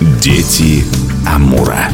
Дети Амура.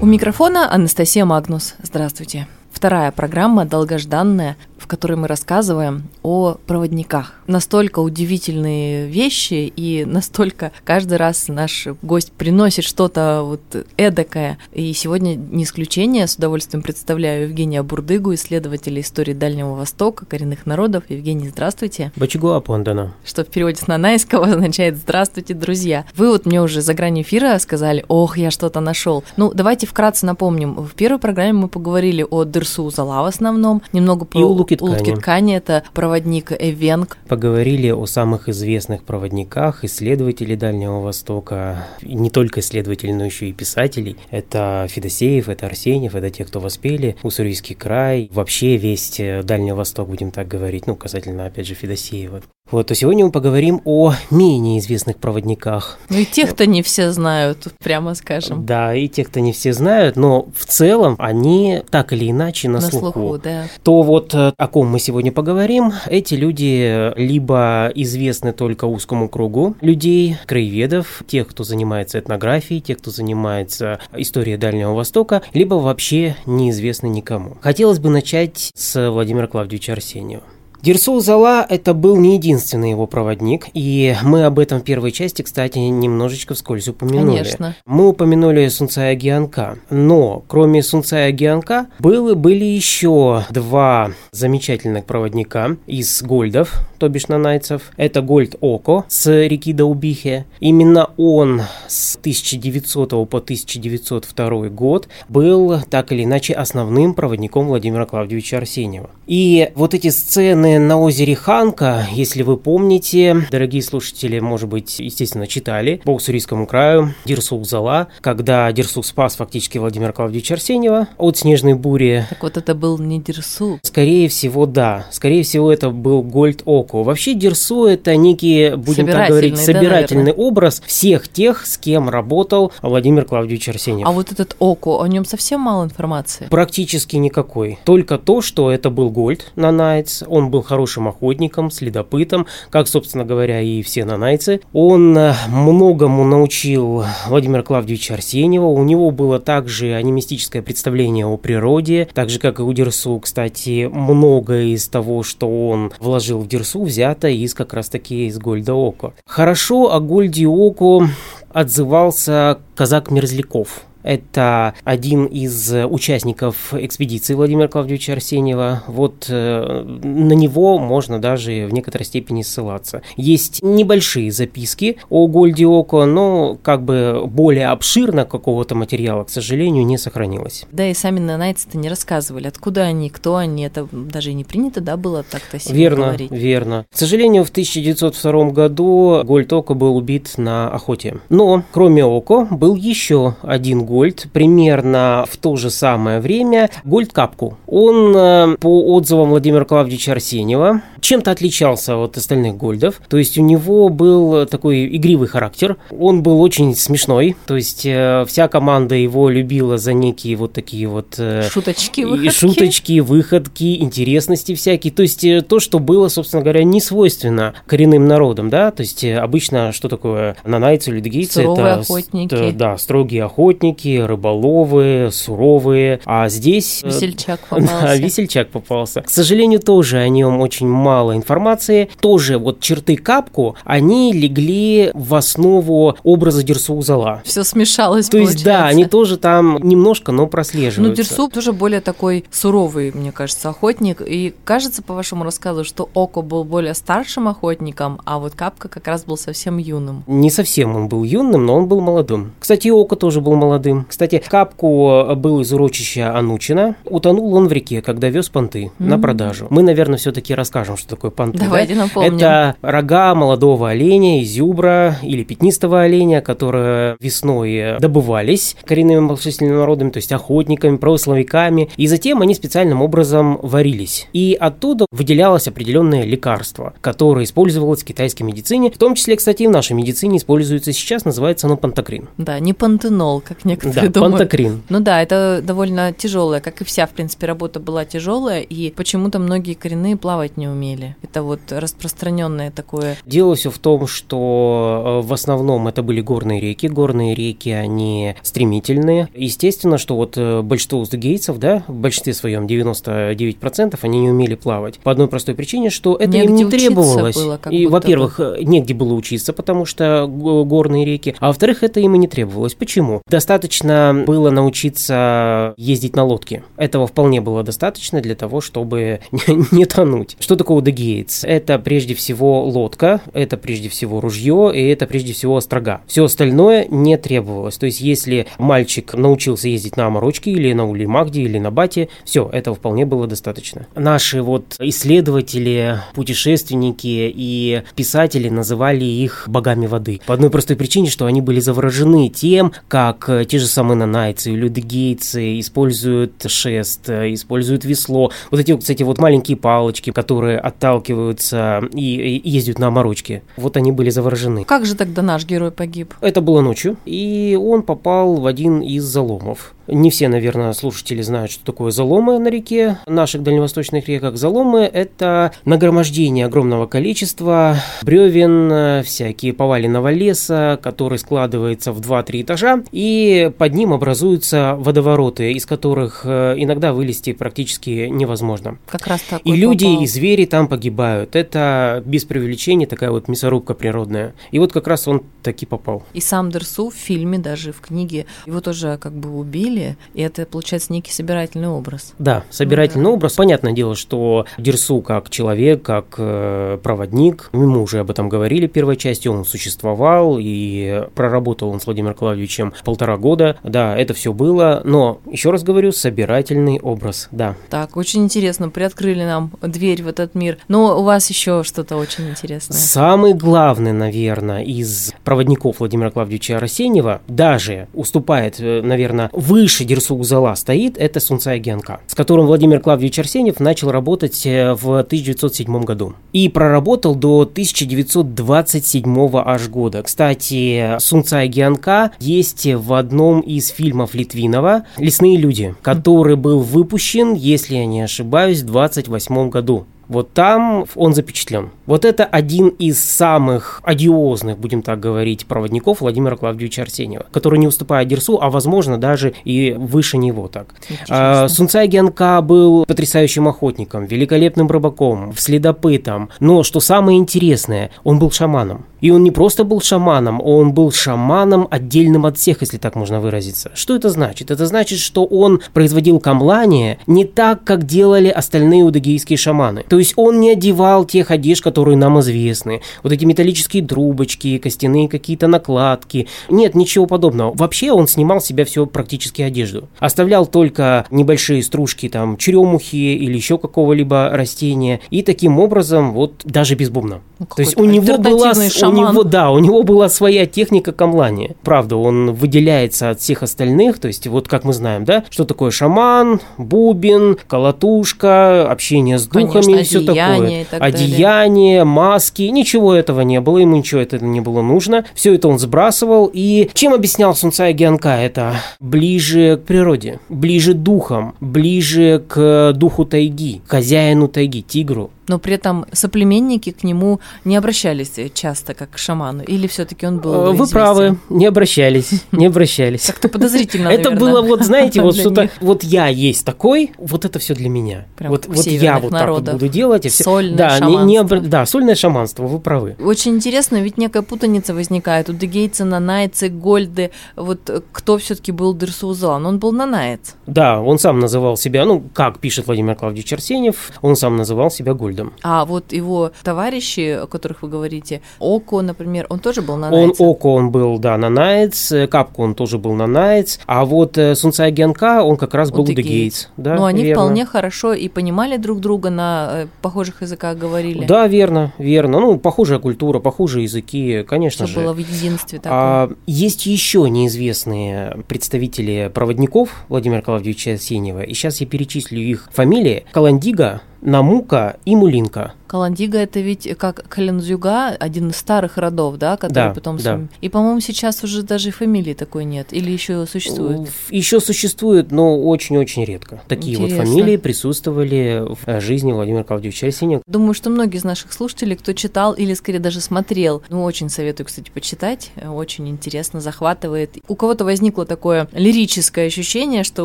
У микрофона Анастасия Магнус. Здравствуйте. Вторая программа долгожданная в которой мы рассказываем о проводниках. Настолько удивительные вещи, и настолько каждый раз наш гость приносит что-то вот эдакое. И сегодня не исключение, с удовольствием представляю Евгения Бурдыгу, исследователя истории Дальнего Востока, коренных народов. Евгений, здравствуйте. Бачигуа Пондана. Что в переводе с нанайского означает «здравствуйте, друзья». Вы вот мне уже за грани эфира сказали «ох, я что-то нашел». Ну, давайте вкратце напомним. В первой программе мы поговорили о Дырсу Зала в основном, немного про... И у Лукиткани. Лукиткани – это проводник Эвенг. Поговорили о самых известных проводниках, исследователей Дальнего Востока, и не только исследователей, но еще и писателей. Это Федосеев, это Арсеньев, это те, кто воспели, Уссурийский край, вообще весь Дальний Восток, будем так говорить, ну, касательно, опять же, Федосеева. Вот, то сегодня мы поговорим о менее известных проводниках. Ну и тех-то не все знают, прямо скажем. Да, и тех-то не все знают, но в целом они так или иначе на, на слуху. слуху да. То вот э, о ком мы сегодня поговорим, эти люди либо известны только узкому кругу людей, краеведов, тех, кто занимается этнографией, тех, кто занимается историей Дальнего Востока, либо вообще неизвестны никому. Хотелось бы начать с Владимира Клавдевича Арсеньева. Дирсул Зала – это был не единственный его проводник, и мы об этом в первой части, кстати, немножечко вскользь упомянули. Конечно. Мы упомянули Сунцая Гианка, но кроме Сунцая Гианка было, были еще два замечательных проводника из гольдов, то бишь нанайцев. Это Гольд Око с реки Даубихе. Именно он с 1900 по 1902 год был так или иначе основным проводником Владимира Клавдевича Арсеньева. И вот эти сцены на озере Ханка, если вы помните, дорогие слушатели, может быть, естественно, читали по Уссурийскому краю Дирсук Зала, когда Дирсук спас фактически Владимира Клавдевича Арсеньева от снежной бури. Так вот это был не Дирсу? Скорее всего, да. Скорее всего, это был Гольд Око. Вообще Дирсу это некий, будем так говорить, собирательный да, образ всех тех, с кем работал Владимир Клавдевич Арсеньев. А вот этот Око, о нем совсем мало информации? Практически никакой. Только то, что это был Гольд на Найтс, он был хорошим охотником, следопытом, как, собственно говоря, и все нанайцы. Он э, многому научил Владимира Клавдевича Арсеньева. У него было также анимистическое представление о природе, так же, как и у Дерсу, кстати, многое из того, что он вложил в Дерсу, взято из как раз-таки из Гольда Око. Хорошо о Гольде Око отзывался казак Мерзляков. Это один из участников экспедиции Владимира Клавдевича Арсеньева. Вот э, на него можно даже в некоторой степени ссылаться. Есть небольшие записки о Гольде Око, но как бы более обширно какого-то материала, к сожалению, не сохранилось. Да, и сами нанайцы-то не рассказывали, откуда они, кто они. Это даже и не принято, да, было так-то верно, говорить? Верно, К сожалению, в 1902 году Гольд Око был убит на охоте. Но, кроме Око, был еще один Гольд примерно в то же самое время Гольд Капку. Он, э, по отзывам Владимира Клавдевича Арсеньева, чем-то отличался от остальных Гольдов. То есть у него был такой игривый характер. Он был очень смешной. То есть э, вся команда его любила за некие вот такие вот... Э, шуточки, выходки. Шуточки, выходки, интересности всякие. То есть то, что было, собственно говоря, не свойственно коренным народам, да. То есть обычно что такое нанайцы, людгийцы? Суровые это, охотники. Да, строгие охотники охотники, рыболовы, суровые. А здесь... Э, весельчак попался. Да, весельчак попался. К сожалению, тоже о нем очень мало информации. Тоже вот черты капку, они легли в основу образа Дерсу-Зала. Все смешалось, То есть, да, они тоже там немножко, но прослеживаются. Ну, Дерсу тоже более такой суровый, мне кажется, охотник. И кажется, по вашему рассказу, что Око был более старшим охотником, а вот Капка как раз был совсем юным. Не совсем он был юным, но он был молодым. Кстати, Око тоже был молодым молодым. Кстати, Капку э, был из урочища Анучина. Утонул он в реке, когда вез понты mm-hmm. на продажу. Мы, наверное, все-таки расскажем, что такое понты. Давайте да? напомним. Это рога молодого оленя, изюбра или пятнистого оленя, которые весной добывались коренными малочисленными народами, то есть охотниками, православиками, и затем они специальным образом варились. И оттуда выделялось определенное лекарство, которое использовалось в китайской медицине, в том числе, кстати, и в нашей медицине используется сейчас, называется оно пантокрин. Да, не пантенол, как некоторые да, пантокрин. Ну да, это довольно тяжелая, как и вся, в принципе, работа была тяжелая, и почему-то многие коренные плавать не умели. Это вот распространенное такое. Дело все в том, что э, в основном это были горные реки. Горные реки, они стремительные. Естественно, что вот э, большинство уздегейцев, да, в большинстве своем 99% они не умели плавать. По одной простой причине, что это Негде им не требовалось. было, и, во-первых, э, негде было учиться, потому что горные реки. А во-вторых, это им и не требовалось. Почему? Достаточно было научиться ездить на лодке. Этого вполне было достаточно для того, чтобы не тонуть. Что такое удегейтс? Это прежде всего лодка, это прежде всего ружье, и это прежде всего острога. Все остальное не требовалось. То есть, если мальчик научился ездить на Аморочке или на Улимагде или на Бате, все, этого вполне было достаточно. Наши вот исследователи, путешественники и писатели называли их богами воды. По одной простой причине, что они были заворожены тем, как те же самые нанайцы и людогейцы используют шест, э, используют весло. Вот эти, кстати, вот маленькие палочки, которые отталкиваются и, и ездят на морочке. Вот они были заворожены. Как же тогда наш герой погиб? Это было ночью, и он попал в один из заломов. Не все, наверное, слушатели знают, что такое заломы на реке, наших дальневосточных реках. Заломы – это нагромождение огромного количества бревен, всякие поваленного леса, который складывается в 2-3 этажа, и под ним образуются водовороты, из которых э, иногда вылезти практически невозможно. Как раз так. И люди, и звери там погибают. Это без преувеличения такая вот мясорубка природная. И вот как раз он таки попал. И сам Дерсу в фильме, даже в книге, его тоже как бы убили, и это получается некий собирательный образ. Да, собирательный образ. Понятное дело, что Дерсу как человек, как э, проводник, мы уже об этом говорили в первой части, он существовал и проработал он с Владимиром Клавдевичем полтора года. Да, это все было, но, еще раз говорю, собирательный образ, да. Так, очень интересно, приоткрыли нам дверь в этот мир. Но у вас еще что-то очень интересное. Самый главный, наверное, из проводников Владимира Клавдевича Арсеньева, даже уступает, э, наверное, выше Дерсу Узала стоит, это Сунцай Генка, с которым Владимир Клавдевич Арсеньев начал работать э, в 1907 году. И проработал до 1927 аж года. Кстати, Сунцай Генка есть в одном из фильмов Литвинова «Лесные люди», который был выпущен, если я не ошибаюсь, в 1928 году. Вот там он запечатлен. Вот это один из самых одиозных, будем так говорить, проводников Владимира Клавдевича Арсеньева, который не уступает Дерсу, а возможно даже и выше него так. А, Сунцай Генка был потрясающим охотником, великолепным рыбаком, следопытом, но что самое интересное, он был шаманом. И он не просто был шаманом, он был шаманом отдельным от всех, если так можно выразиться. Что это значит? Это значит, что он производил камлание не так, как делали остальные удагейские шаманы. То есть он не одевал тех одежд, которые нам известны. Вот эти металлические трубочки, костяные какие-то накладки. Нет, ничего подобного. Вообще он снимал с себя все практически одежду. Оставлял только небольшие стружки там черемухи или еще какого-либо растения. И таким образом вот даже без бубна. Ну, То есть у него была у него, да, у него была своя техника камлания. Правда, он выделяется от всех остальных, то есть вот как мы знаем, да, что такое шаман, бубен, колотушка, общение с духами Конечно, и все такое. и так Одеяние, далее. маски, ничего этого не было, ему ничего это не было нужно. Все это он сбрасывал. И чем объяснял Сунцай Гианка это? Ближе к природе, ближе духом, ближе к духу тайги, хозяину тайги, тигру но при этом соплеменники к нему не обращались часто, как к шаману, или все-таки он был Вы известен? правы, не обращались, не обращались. Как-то подозрительно, Это было вот, знаете, вот что-то, вот я есть такой, вот это все для меня. Вот я вот так вот буду делать. и всё. Сольное Да, не- не шаманство. обр- да, сольное шаманство, вы правы. Очень интересно, ведь некая путаница возникает у Дегейца, Нанайцы, Гольды. Вот э, кто все-таки был Дерсузан? Он был Нанаец. Да, он сам называл себя, ну, как пишет Владимир Клавдевич Арсеньев, он сам называл себя Гольдом. А вот его товарищи, о которых вы говорите, Око, например, он тоже был Он Нанайцем. Око, он был, да, нанаец, э, Капку он тоже был нанаец, а вот э, Сунцай Генка, он как раз был. Удыгеец. Да, Но они верно. вполне хорошо и понимали друг друга, на похожих языках говорили. Да, верно, верно. Ну, похожая культура, похожие языки, конечно Все же. было в единстве таком. А, есть еще неизвестные представители проводников Владимира Клавдевича Арсеньева, и сейчас я перечислю их фамилии. Каландига, Намука и Мулинка. Каландига это ведь как Календзюга, один из старых родов, да, который Да, потом... да. И, по-моему, сейчас уже даже фамилии такой нет. Или еще существует? Еще существует, но очень-очень редко. Такие вот Интересно. фамилии присутствовали в э, жизни Владимира Клавдевича Арсеньева. Думаю, что многие из наших слушателей, кто читал или скорее даже смотрел, ну, очень советую, кстати, почитать, э, очень интересно, захватывает. У кого-то возникло такое лирическое ощущение, что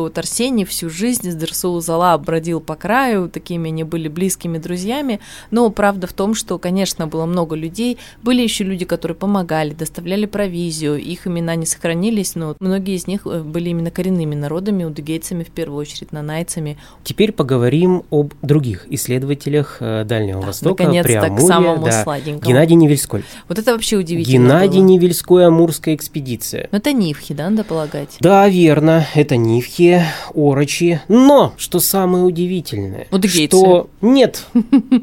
вот Арсений всю жизнь с Дерсу Зала бродил по краю, такими они были близкими друзьями, но правда в том, что, конечно, было много людей, были еще люди, которые помогали, доставляли провизию, их имена не сохранились, но многие из них э, были именно коренными народами, удыгейцами в первую очередь, нанайцами. Теперь поговорим об других исследователях э, Дальнего Востока, Наконец-то к самому да. сладенькому. Геннадий Невельской. Вот это вообще удивительно Геннадий было. Невельской Амурская экспедиция. Ну, это Нивхи, да, надо полагать? Да, верно, это Нивхи, Орочи. Но, что самое удивительное, Удыгейцы. что нет,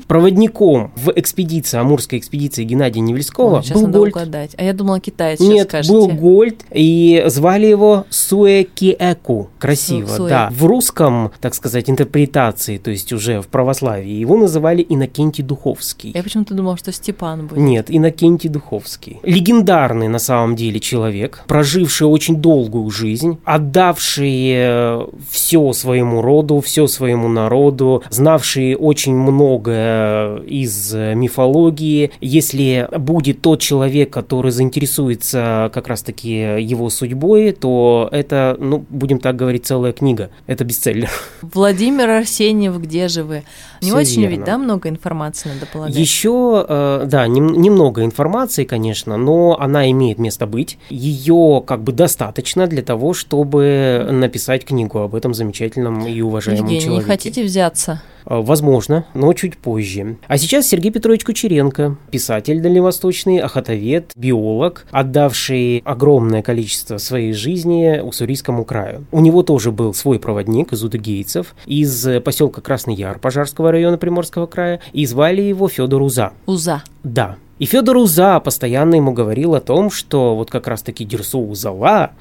проводником в экспедиции, Амурской экспедиции Геннадия Невельского Ой, сейчас был надо Гольд. угадать. А я думала, китаец Нет, скажете. был Гольд, и звали его Суэкиэку. Красиво, Суэ. да. В русском, так сказать, интерпретации, то есть уже в православии, его называли Иннокентий Духовский. Я почему-то думала, что Степан будет. Нет, Иннокентий Духовский. Легендарный на самом деле человек, проживший очень долгую жизнь, отдавший все своему роду, все своему народу, знавший очень многое из э, мифологии. Если будет тот человек, который заинтересуется как раз-таки его судьбой, то это, ну, будем так говорить, целая книга. Это бестселлер. Владимир Арсеньев, где же вы? Не Всё очень верно. ведь, да, много информации надо полагать? Еще, э, да, нем- немного информации, конечно, но она имеет место быть. Ее как бы достаточно для того, чтобы написать книгу об этом замечательном и уважаемом Евгений, не человеке. хотите взяться? Э, Возможно, но чуть позже. А сейчас Сергей Петрович Кучеренко, писатель дальневосточный, охотовед, биолог, отдавший огромное количество своей жизни уссурийскому краю. У него тоже был свой проводник из удыгейцев, из э, поселка Красный Яр Пожарского района Приморского края, и звали его Федор Уза. Уза. Да. И Федор Уза постоянно ему говорил о том, что вот как раз-таки Дерсу Узала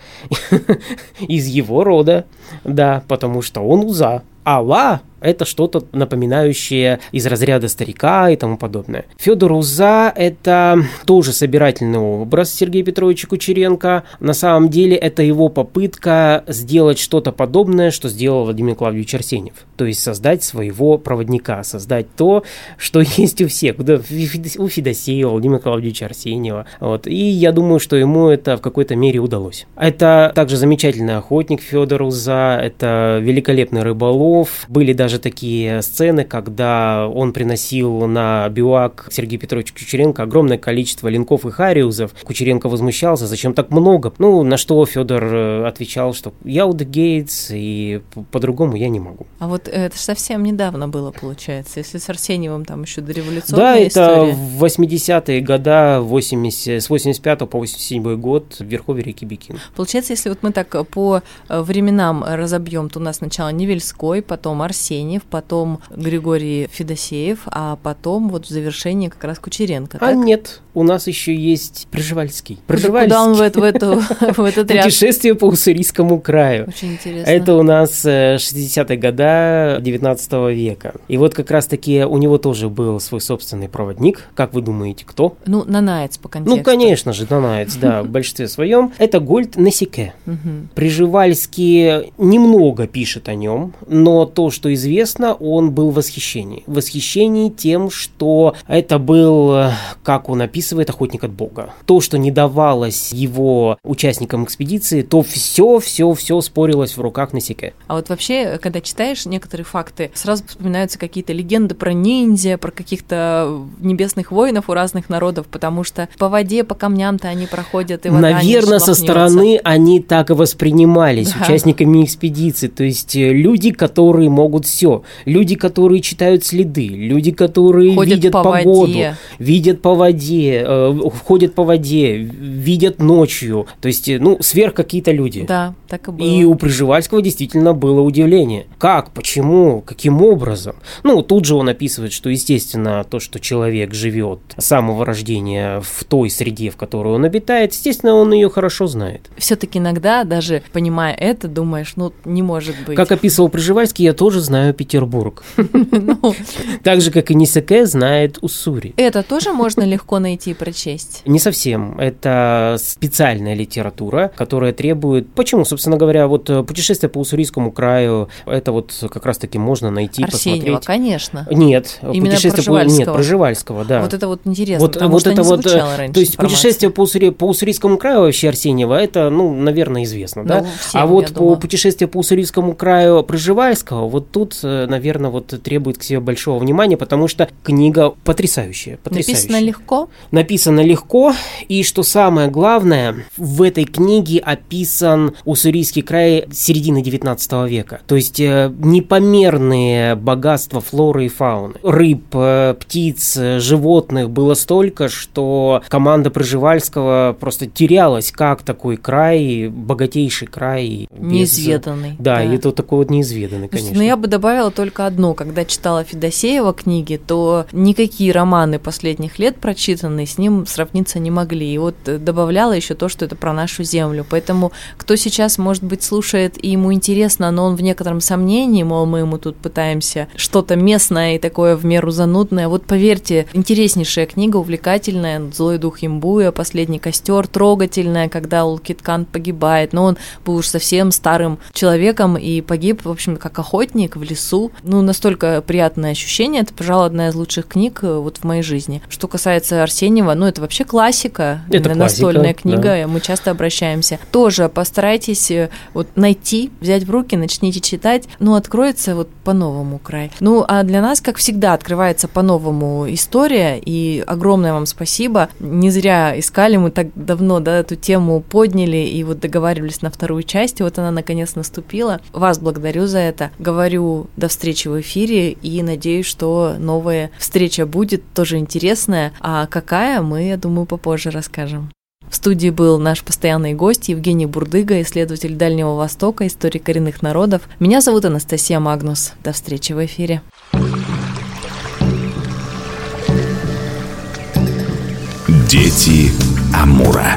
из его рода, да, потому что он Уза. Алла – это что-то напоминающее из разряда старика и тому подобное. Федор Уза – это тоже собирательный образ Сергея Петровича Кучеренко. На самом деле это его попытка сделать что-то подобное, что сделал Владимир Клавдевич Арсеньев. То есть создать своего проводника, создать то, что есть у всех. У Федосеева, Владимира Клавдевича Арсеньева. Вот. И я думаю, что ему это в какой-то мере удалось. Это также замечательный охотник Федор Уза, это великолепный рыболов. Были даже такие сцены, когда он приносил на бивак Сергею Петровичу Кучеренко огромное количество линков и хариузов. Кучеренко возмущался, зачем так много? Ну, на что Федор э, отвечал, что я Гейтс, и по-другому я не могу. А вот это ж совсем недавно было, получается. Если с Арсеньевым там еще Да, дореволюционная это история. в 80-е года, 80, с 85 по 87 год в Верховье реки Бикин. Получается, если вот мы так по э, временам разобьем, то у нас сначала Невельской, потом Арсеньев, потом Григорий Федосеев, а потом вот в завершении как раз Кучеренко, А так? нет, у нас еще есть Пржевальский. Куда, куда он в, это- в эту, в этот ряд? Путешествие по Уссурийскому краю. Очень интересно. Это у нас э, 60-е года 19 века. И вот как раз-таки у него тоже был свой собственный проводник. Как вы думаете, кто? Ну, Нанаец по контексту. Ну, конечно же, Донаец, да, в большинстве своем. Это Гольд Насике. Приживальский немного пишет о нем, но то, что известно, он был в восхищении. В восхищении тем, что это был, э, как он описывает, охотник от Бога. То, что не давалось его участникам экспедиции, то все, все, все спорилось в руках Насике. А вот вообще, когда читаешь некоторые факты, сразу вспоминаются какие-то легенды про ниндзя, про каких-то небесных воинов у разных народов, потому что по воде, по камням-то они проходят, и вода Наверное, со стороны они так и воспринимались Да. участниками экспедиции. То есть э, люди, которые могут все. Люди, которые читают следы. Люди, которые Ходят видят по погоду. воде. Видят по воде. э, ходят по воде. Видят ночью. То есть, э, ну, сверх какие-то люди. Да, так и было. И у Пржевальского действительно было удивление. Как, почему, каким образом? Ну, тут же он описывает, что, естественно, то, что человек живет с самого рождения в той среде, в которой он обитает, естественно, он ее хорошо знает. Все-таки иногда, даже понимая это, думаешь, ну, не может быть. Как описывал Пржевальский, я тоже знаю знаю Петербург. Ну. Так же, как и Нисеке знает Уссури. Это тоже можно легко найти и прочесть? Не совсем. Это специальная литература, которая требует... Почему, собственно говоря, вот э, путешествие по Уссурийскому краю, это вот как раз-таки можно найти, Арсеньева, посмотреть. конечно. Нет. Именно путешествие. По... Нет, Проживальского, да. Вот это вот интересно, вот, потому вот что это не вот, э, раньше То есть информация. путешествие по, Уссури... по Уссурийскому краю вообще Арсеньева, это, ну, наверное, известно, да? Ну, всем, а вот по думаю. путешествию по Уссурийскому краю Проживальского, вот тут, э, наверное, вот требует к себе большого внимания, потому что книга потрясающая. потрясающая. Написано легко? Написано легко, и что самое главное, в этой книге описан Уссурийский край середины 19 века. То есть э, непомерные богатства флоры и фауны. Рыб, э, птиц, животных было столько, что команда Проживальского просто терялась, как такой край, богатейший край. Без... Неизведанный. Да, да, это такой вот неизведанный, конечно. Но я бы добавила только одно. Когда читала Федосеева книги, то никакие романы последних лет прочитанные с ним сравниться не могли. И вот добавляла еще то, что это про нашу землю. Поэтому кто сейчас, может быть, слушает и ему интересно, но он в некотором сомнении, мол, мы ему тут пытаемся что-то местное и такое в меру занудное. Вот поверьте, интереснейшая книга, увлекательная, «Злой дух имбуя», «Последний костер», трогательная, когда Улкиткан погибает, но он был уж совсем старым человеком и погиб, в общем, как охотник в лесу. Ну, настолько приятное ощущение, это, пожалуй, одна из лучших книг э, вот в моей жизни. Что касается Арсеньева, ну, это вообще классика, это настольная классика, книга, да. мы часто обращаемся. Тоже постарайтесь э, вот найти, взять в руки, начните читать, ну, откроется вот по-новому край. Ну, а для нас, как всегда, открывается по-новому история, и огромное вам спасибо. Не зря искали, мы так давно, да, эту тему подняли и вот договаривались на вторую часть, и вот она наконец наступила. Вас благодарю за это. Говорю до встречи в эфире и надеюсь, что новая встреча будет тоже интересная. А какая, мы, я думаю, попозже расскажем. В студии был наш постоянный гость Евгений Бурдыга, исследователь Дальнего Востока, историк коренных народов. Меня зовут Анастасия Магнус. До встречи в эфире. Дети Амура.